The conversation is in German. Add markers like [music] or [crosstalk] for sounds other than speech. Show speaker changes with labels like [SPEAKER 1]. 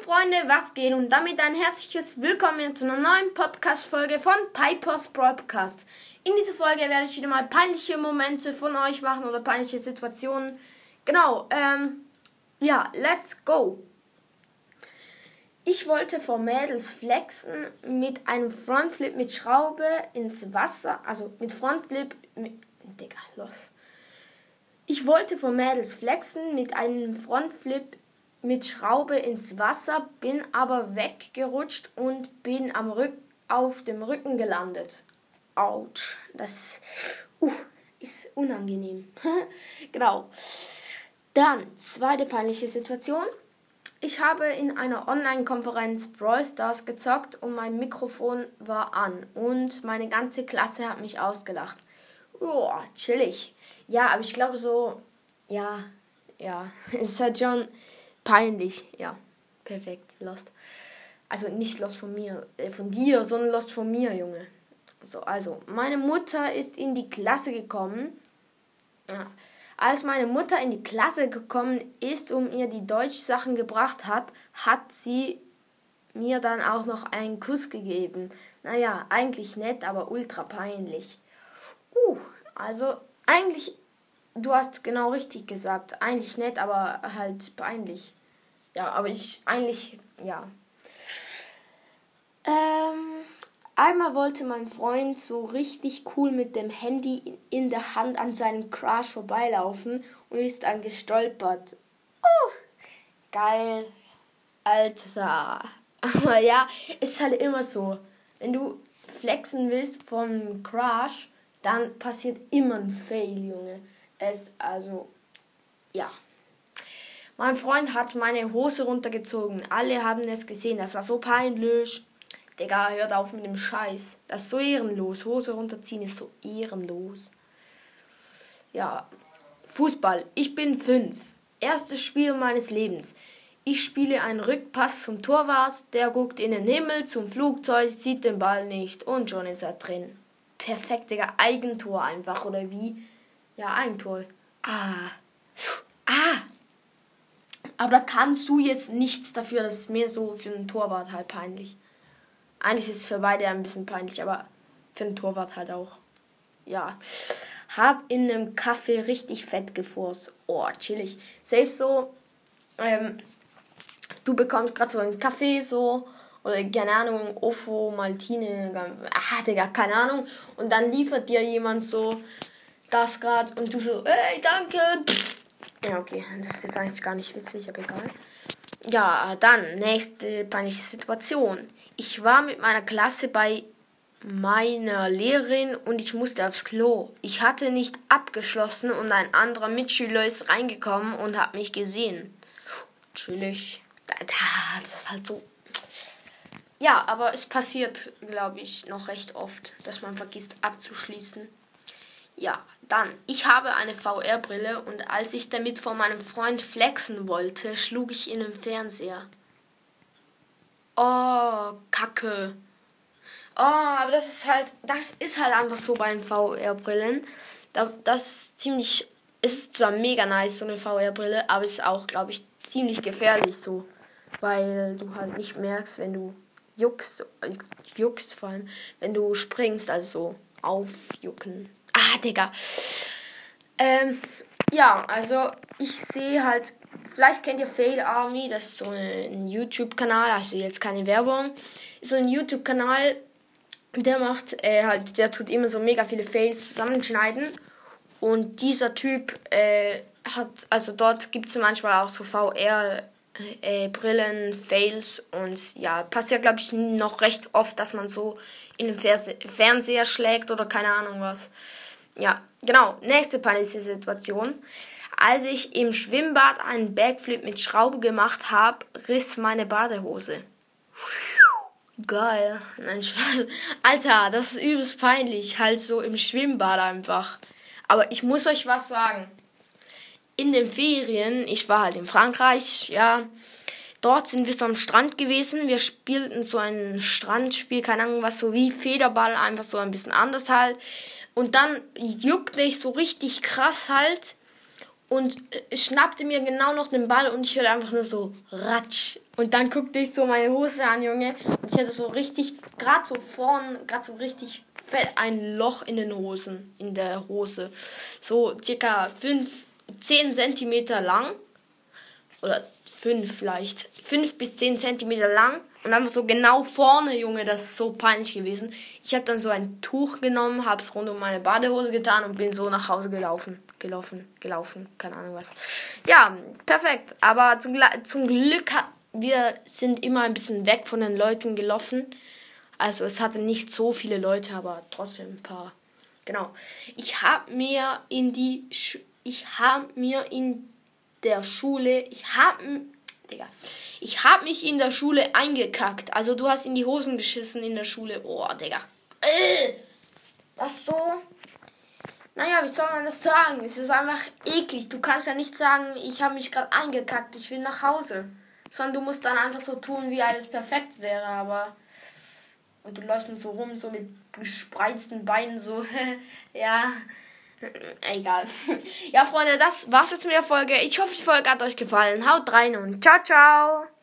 [SPEAKER 1] Freunde, was geht? Und damit ein herzliches Willkommen zu einer neuen Podcast-Folge von Pipers Broadcast. In dieser Folge werde ich wieder mal peinliche Momente von euch machen oder peinliche Situationen. Genau, ähm, ja, let's go. Ich wollte vor Mädels flexen mit einem Frontflip mit Schraube ins Wasser, also mit Frontflip, mit, Digga, los. Ich wollte vor Mädels flexen mit einem Frontflip mit Schraube ins Wasser, bin aber weggerutscht und bin am Rück auf dem Rücken gelandet. Autsch, das uh, ist unangenehm. [laughs] genau. Dann, zweite peinliche Situation. Ich habe in einer Online-Konferenz Brawl Stars gezockt und mein Mikrofon war an und meine ganze Klasse hat mich ausgelacht. Oh, chillig. Ja, aber ich glaube so, ja, ja, [laughs] es ist halt schon Peinlich, ja. Perfekt, Lost. Also nicht Lost von mir, äh, von dir, sondern Lost von mir, Junge. So, also, meine Mutter ist in die Klasse gekommen. Ja. Als meine Mutter in die Klasse gekommen ist und mir die Deutschsachen gebracht hat, hat sie mir dann auch noch einen Kuss gegeben. Naja, eigentlich nett, aber ultra peinlich. Uh, also eigentlich du hast genau richtig gesagt. Eigentlich nett, aber halt peinlich. Ja, aber ich eigentlich, ja. Ähm, einmal wollte mein Freund so richtig cool mit dem Handy in der Hand an seinem Crush vorbeilaufen und ist dann gestolpert. Oh, geil. Alter. Aber ja, ist halt immer so. Wenn du flexen willst vom Crush, dann passiert immer ein Fail, Junge es also, ja. Mein Freund hat meine Hose runtergezogen. Alle haben es gesehen. Das war so peinlich. Digga, hört auf mit dem Scheiß. Das ist so ehrenlos. Hose runterziehen ist so ehrenlos. Ja. Fußball. Ich bin fünf. Erstes Spiel meines Lebens. Ich spiele einen Rückpass zum Torwart. Der guckt in den Himmel zum Flugzeug, sieht den Ball nicht und schon ist er drin. Perfekt, Digga. Eigentor einfach, oder wie? Ja, Eigentor. Ah. Ah. Aber da kannst du jetzt nichts dafür. Das ist mehr so für einen Torwart halt peinlich. Eigentlich ist es für beide ein bisschen peinlich, aber für einen Torwart halt auch. Ja. Hab in einem Kaffee richtig fett gefurzt. Oh, chillig. Selbst so, ähm, du bekommst gerade so einen Kaffee so oder keine Ahnung, Ofo, Maltine, ah, Digga, keine Ahnung. Und dann liefert dir jemand so das gerade und du so, ey, danke. Ja, okay, das ist jetzt eigentlich gar nicht witzig, aber egal. Ja, dann, nächste peinliche Situation. Ich war mit meiner Klasse bei meiner Lehrerin und ich musste aufs Klo. Ich hatte nicht abgeschlossen und ein anderer Mitschüler ist reingekommen und hat mich gesehen. Chillig. Das ist halt so. Ja, aber es passiert, glaube ich, noch recht oft, dass man vergisst abzuschließen. Ja, dann. Ich habe eine VR-Brille und als ich damit vor meinem Freund flexen wollte, schlug ich in den Fernseher. Oh, Kacke. Oh, aber das ist halt, das ist halt einfach so bei den VR-Brillen. Das ist ziemlich, ist zwar mega nice, so eine VR-Brille, aber ist auch, glaube ich, ziemlich gefährlich so. Weil du halt nicht merkst, wenn du juckst, juckst vor allem, wenn du springst, also so aufjucken. Ah, Digga. Ähm, ja, also ich sehe halt, vielleicht kennt ihr Fail Army, das ist so ein YouTube-Kanal, also jetzt keine Werbung. So ein YouTube-Kanal, der macht äh, halt, der tut immer so mega viele Fails zusammenschneiden. Und dieser Typ äh, hat, also dort gibt es manchmal auch so VR äh, Fails und ja, passiert glaube ich noch recht oft, dass man so in den Fernseher schlägt oder keine Ahnung was. Ja, genau. Nächste peinliche Situation. Als ich im Schwimmbad einen Backflip mit Schraube gemacht habe, riss meine Badehose. Geil. Nein, Spaß. Alter, das ist übelst peinlich. Halt so im Schwimmbad einfach. Aber ich muss euch was sagen. In den Ferien, ich war halt in Frankreich, ja. Dort sind wir so am Strand gewesen. Wir spielten so ein Strandspiel, keine Ahnung was, so wie Federball, einfach so ein bisschen anders halt. Und dann juckte ich so richtig krass halt und schnappte mir genau noch den Ball und ich hörte einfach nur so Ratsch. Und dann guckte ich so meine Hose an, Junge. Und ich hatte so richtig, gerade so vorn, gerade so richtig fett ein Loch in den Hosen, in der Hose. So circa 5, 10 Zentimeter lang. Oder 5 vielleicht. 5 bis 10 Zentimeter lang. Und einfach so genau vorne, Junge, das ist so peinlich gewesen. Ich habe dann so ein Tuch genommen, habe es rund um meine Badehose getan und bin so nach Hause gelaufen. Gelaufen, gelaufen, keine Ahnung was. Ja, perfekt. Aber zum, zum Glück hat, wir sind immer ein bisschen weg von den Leuten gelaufen. Also es hatte nicht so viele Leute, aber trotzdem ein paar. Genau. Ich habe mir in die Sch ich habe mir in der Schule, ich habe Digga. Ich habe mich in der Schule eingekackt. Also du hast in die Hosen geschissen in der Schule. Oh, Digga. Äh, das so. Naja, wie soll man das sagen? Es ist einfach eklig. Du kannst ja nicht sagen, ich habe mich gerade eingekackt, ich will nach Hause. Sondern du musst dann einfach so tun, wie alles perfekt wäre, aber. Und du läufst dann so rum, so mit gespreizten Beinen, so. [laughs] ja. Egal. [laughs] Ja, Freunde, das war's jetzt mit der Folge. Ich hoffe, die Folge hat euch gefallen. Haut rein und ciao, ciao.